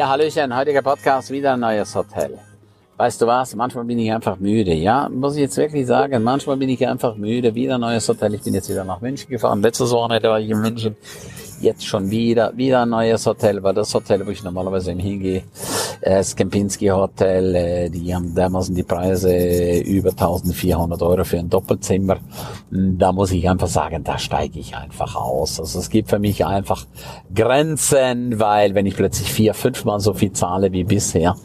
Ja, Hallöchen, heutiger Podcast, wieder ein neues Hotel. Weißt du was, manchmal bin ich einfach müde, ja, muss ich jetzt wirklich sagen, manchmal bin ich einfach müde, wieder ein neues Hotel, ich bin jetzt wieder nach München gefahren, letztes Wochenende war ich in München, jetzt schon wieder, wieder ein neues Hotel, weil das Hotel, wo ich normalerweise hingehe, äh, das Kempinski Hotel, äh, die haben damals die Preise über 1400 Euro für ein Doppelzimmer. Hm, da muss ich einfach sagen, da steige ich einfach aus. Also es gibt für mich einfach Grenzen, weil wenn ich plötzlich vier, fünfmal so viel zahle wie bisher,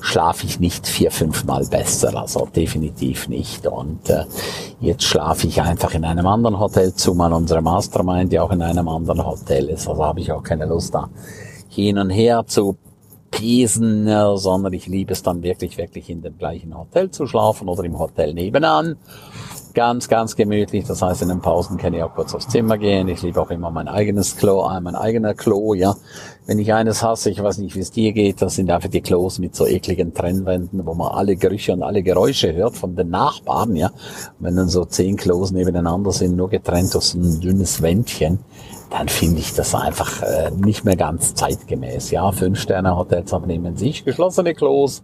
schlafe ich nicht vier, fünfmal besser. Also definitiv nicht. Und äh, jetzt schlafe ich einfach in einem anderen Hotel, zumal unsere Mastermind ja auch in einem anderen Hotel ist. Also habe ich auch keine Lust da hin und her zu pesen, sondern ich liebe es dann wirklich, wirklich in dem gleichen Hotel zu schlafen oder im Hotel nebenan. Ganz, ganz gemütlich. Das heißt, in den Pausen kann ich auch kurz aufs Zimmer gehen. Ich liebe auch immer mein eigenes Klo, äh, mein eigener Klo, ja. Wenn ich eines hasse, ich weiß nicht, wie es dir geht, das sind einfach die Klos mit so ekligen Trennwänden, wo man alle Gerüche und alle Geräusche hört von den Nachbarn, ja. wenn dann so zehn Klos nebeneinander sind, nur getrennt durch so ein dünnes Wändchen, dann finde ich das einfach äh, nicht mehr ganz zeitgemäß. Ja, Fünf-Sterne-Hotels haben neben sich geschlossene Klos.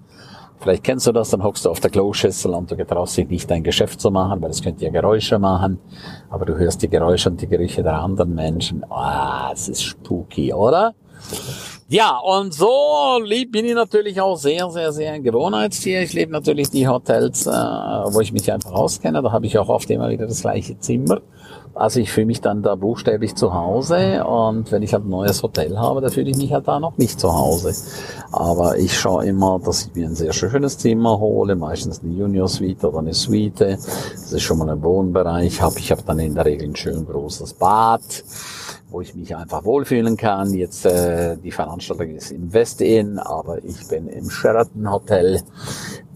Vielleicht kennst du das, dann hockst du auf der Kloschüssel und du getraust dich nicht dein Geschäft zu machen, weil es könnte ja Geräusche machen. Aber du hörst die Geräusche und die Gerüche der anderen Menschen. Ah, es ist spooky, oder? Ja, und so lieb bin ich natürlich auch sehr, sehr, sehr ein Gewohnheitstier. Ich lebe natürlich die Hotels, äh, wo ich mich einfach auskenne. Da habe ich auch oft immer wieder das gleiche Zimmer. Also ich fühle mich dann da buchstäblich zu Hause und wenn ich halt ein neues Hotel habe, dann fühle ich mich halt da noch nicht zu Hause. Aber ich schaue immer, dass ich mir ein sehr schönes Zimmer hole, meistens eine Junior Suite oder eine Suite. Das ist schon mal ein Wohnbereich. Hab. Ich habe dann in der Regel ein schön großes Bad wo ich mich einfach wohlfühlen kann. Jetzt äh, die Veranstaltung ist im West Inn, aber ich bin im Sheraton Hotel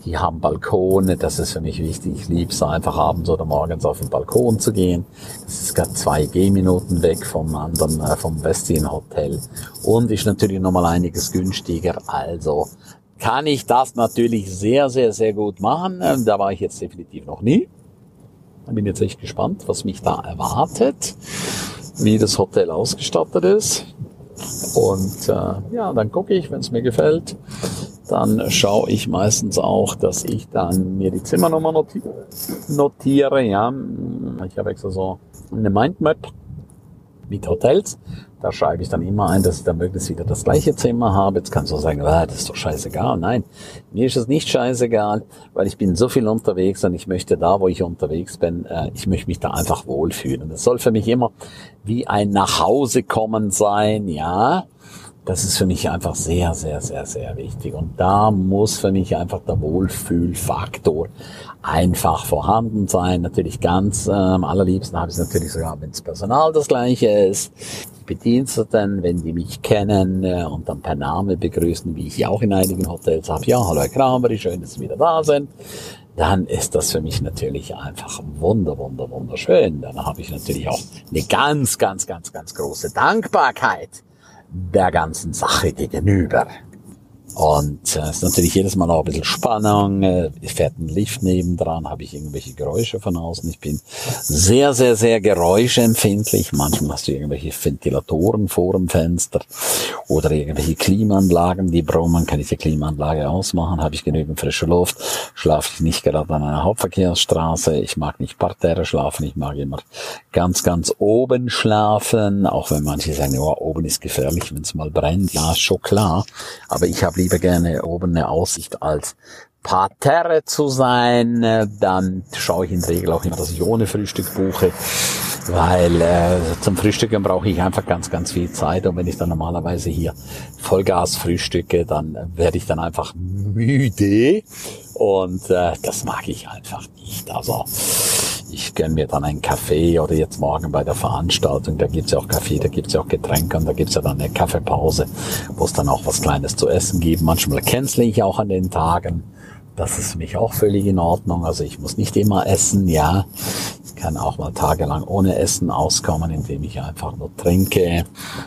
die haben Balkone, das ist für mich wichtig. Ich liebe es einfach abends oder morgens auf den Balkon zu gehen. Das ist gerade zwei Gehminuten weg vom anderen, äh, vom Westin Hotel. Und ist natürlich nochmal einiges günstiger. Also kann ich das natürlich sehr, sehr, sehr gut machen. Ähm, da war ich jetzt definitiv noch nie. Bin jetzt echt gespannt, was mich da erwartet, wie das Hotel ausgestattet ist. Und äh, ja, dann gucke ich, wenn es mir gefällt, dann schaue ich meistens auch, dass ich dann mir die Zimmernummer notiere. notiere ja. Ich habe extra so eine Mindmap mit Hotels. Da schreibe ich dann immer ein, dass ich dann möglichst wieder das gleiche Zimmer habe. Jetzt kannst du sagen, ah, das ist doch scheißegal. Nein, mir ist es nicht scheißegal, weil ich bin so viel unterwegs und ich möchte da, wo ich unterwegs bin, äh, ich möchte mich da einfach wohlfühlen. Das soll für mich immer wie ein Nachhausekommen sein, ja. Das ist für mich einfach sehr, sehr, sehr, sehr wichtig. Und da muss für mich einfach der Wohlfühlfaktor einfach vorhanden sein. Natürlich ganz äh, am allerliebsten habe ich es natürlich sogar, wenn das Personal das gleiche ist. Die Bediensteten, wenn die mich kennen äh, und dann per Name begrüßen, wie ich auch in einigen Hotels habe. Ja, hallo Herr Kramer, schön, dass Sie wieder da sind dann ist das für mich natürlich einfach wunder, wunder, wunderschön. Dann habe ich natürlich auch eine ganz, ganz, ganz, ganz große Dankbarkeit der ganzen Sache gegenüber. Und äh, es ist natürlich jedes Mal auch ein bisschen Spannung. Äh, fährt ein Lift nebendran, habe ich irgendwelche Geräusche von außen. Ich bin sehr, sehr, sehr geräuschempfindlich. Manchmal hast du irgendwelche Ventilatoren vor dem Fenster oder irgendwelche Klimaanlagen, die brummen. Kann ich die Klimaanlage ausmachen? Habe ich genügend frische Luft? Schlafe ich nicht gerade an einer Hauptverkehrsstraße? Ich mag nicht Parterre schlafen. Ich mag immer ganz, ganz oben schlafen. Auch wenn manche sagen, oh, oben ist gefährlich, wenn es mal brennt. Ja, schon klar. Aber ich habe lieber gerne oben eine Aussicht als Parterre zu sein, dann schaue ich in der Regel auch immer, dass ich ohne Frühstück buche, weil äh, zum Frühstücken brauche ich einfach ganz, ganz viel Zeit. Und wenn ich dann normalerweise hier Vollgas frühstücke, dann werde ich dann einfach müde. Und äh, das mag ich einfach nicht. Also ich gönne mir dann einen Kaffee oder jetzt morgen bei der Veranstaltung, da gibt's ja auch Kaffee, da gibt's ja auch Getränke und da gibt's ja dann eine Kaffeepause, wo es dann auch was Kleines zu essen gibt. Manchmal cancel ich auch an den Tagen. Das ist für mich auch völlig in Ordnung. Also ich muss nicht immer essen, ja. Ich kann auch mal tagelang ohne Essen auskommen, indem ich einfach nur trinke.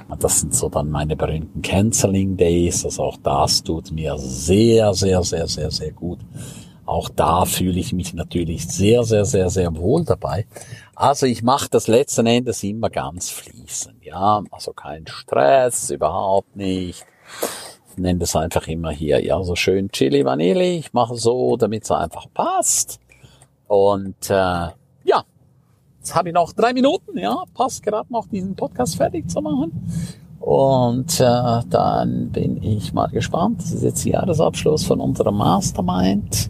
Und das sind so dann meine berühmten Canceling Days. Also auch das tut mir sehr, sehr, sehr, sehr, sehr gut. Auch da fühle ich mich natürlich sehr, sehr, sehr, sehr wohl dabei. Also ich mache das letzten Endes immer ganz fließend, ja. Also kein Stress, überhaupt nicht. nenne das einfach immer hier, ja, so schön Chili Vanille. Ich mache so, damit es einfach passt. Und äh, ja, jetzt habe ich noch drei Minuten, ja, passt gerade noch diesen Podcast fertig zu machen. Und äh, dann bin ich mal gespannt. Das ist jetzt Jahresabschluss von unserem Mastermind.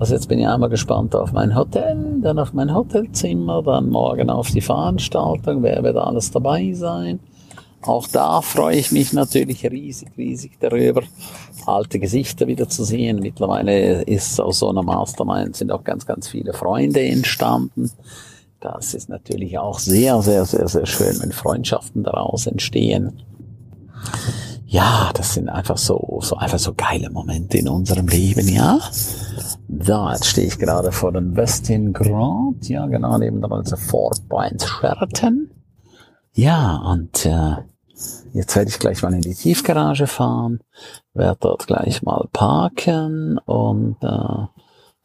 Also jetzt bin ich einmal gespannt auf mein Hotel, dann auf mein Hotelzimmer, dann morgen auf die Veranstaltung, wer wird alles dabei sein. Auch da freue ich mich natürlich riesig, riesig darüber, alte Gesichter wieder zu sehen. Mittlerweile ist aus so einer Mastermind sind auch ganz, ganz viele Freunde entstanden. Das ist natürlich auch sehr, sehr, sehr, sehr schön, wenn Freundschaften daraus entstehen. Ja, das sind einfach so, so einfach so geile Momente in unserem Leben, ja. Da, jetzt stehe ich gerade vor dem Westin Grand, ja, genau neben der also Fort Pines Sheraton. Ja, und äh, jetzt werde ich gleich mal in die Tiefgarage fahren, werde dort gleich mal parken und äh,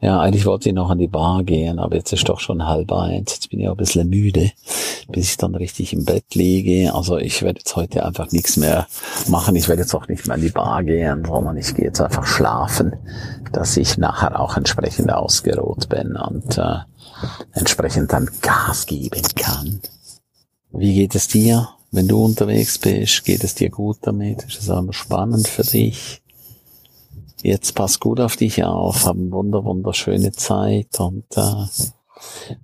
ja, eigentlich wollte ich noch an die Bar gehen, aber jetzt ist doch schon halb eins. Jetzt bin ich auch ein bisschen müde, bis ich dann richtig im Bett liege. Also ich werde jetzt heute einfach nichts mehr machen. Ich werde jetzt auch nicht mehr an die Bar gehen, sondern ich gehe jetzt einfach schlafen, dass ich nachher auch entsprechend ausgeruht bin und äh, entsprechend dann Gas geben kann. Wie geht es dir, wenn du unterwegs bist? Geht es dir gut damit? Ist es auch spannend für dich? Jetzt pass gut auf dich auf, hab eine wunder, wunderschöne Zeit und äh,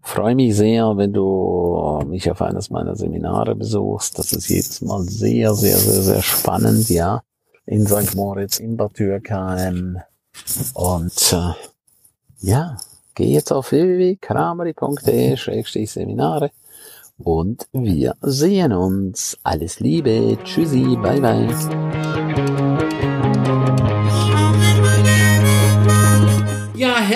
freue mich sehr, wenn du mich auf eines meiner Seminare besuchst. Das ist jedes Mal sehr, sehr, sehr, sehr spannend, ja. In St. Moritz, in Bad Dürkheim. Und äh, ja, geh jetzt auf www.krameri.de-seminare und wir sehen uns. Alles Liebe. Tschüssi. Bye, bye.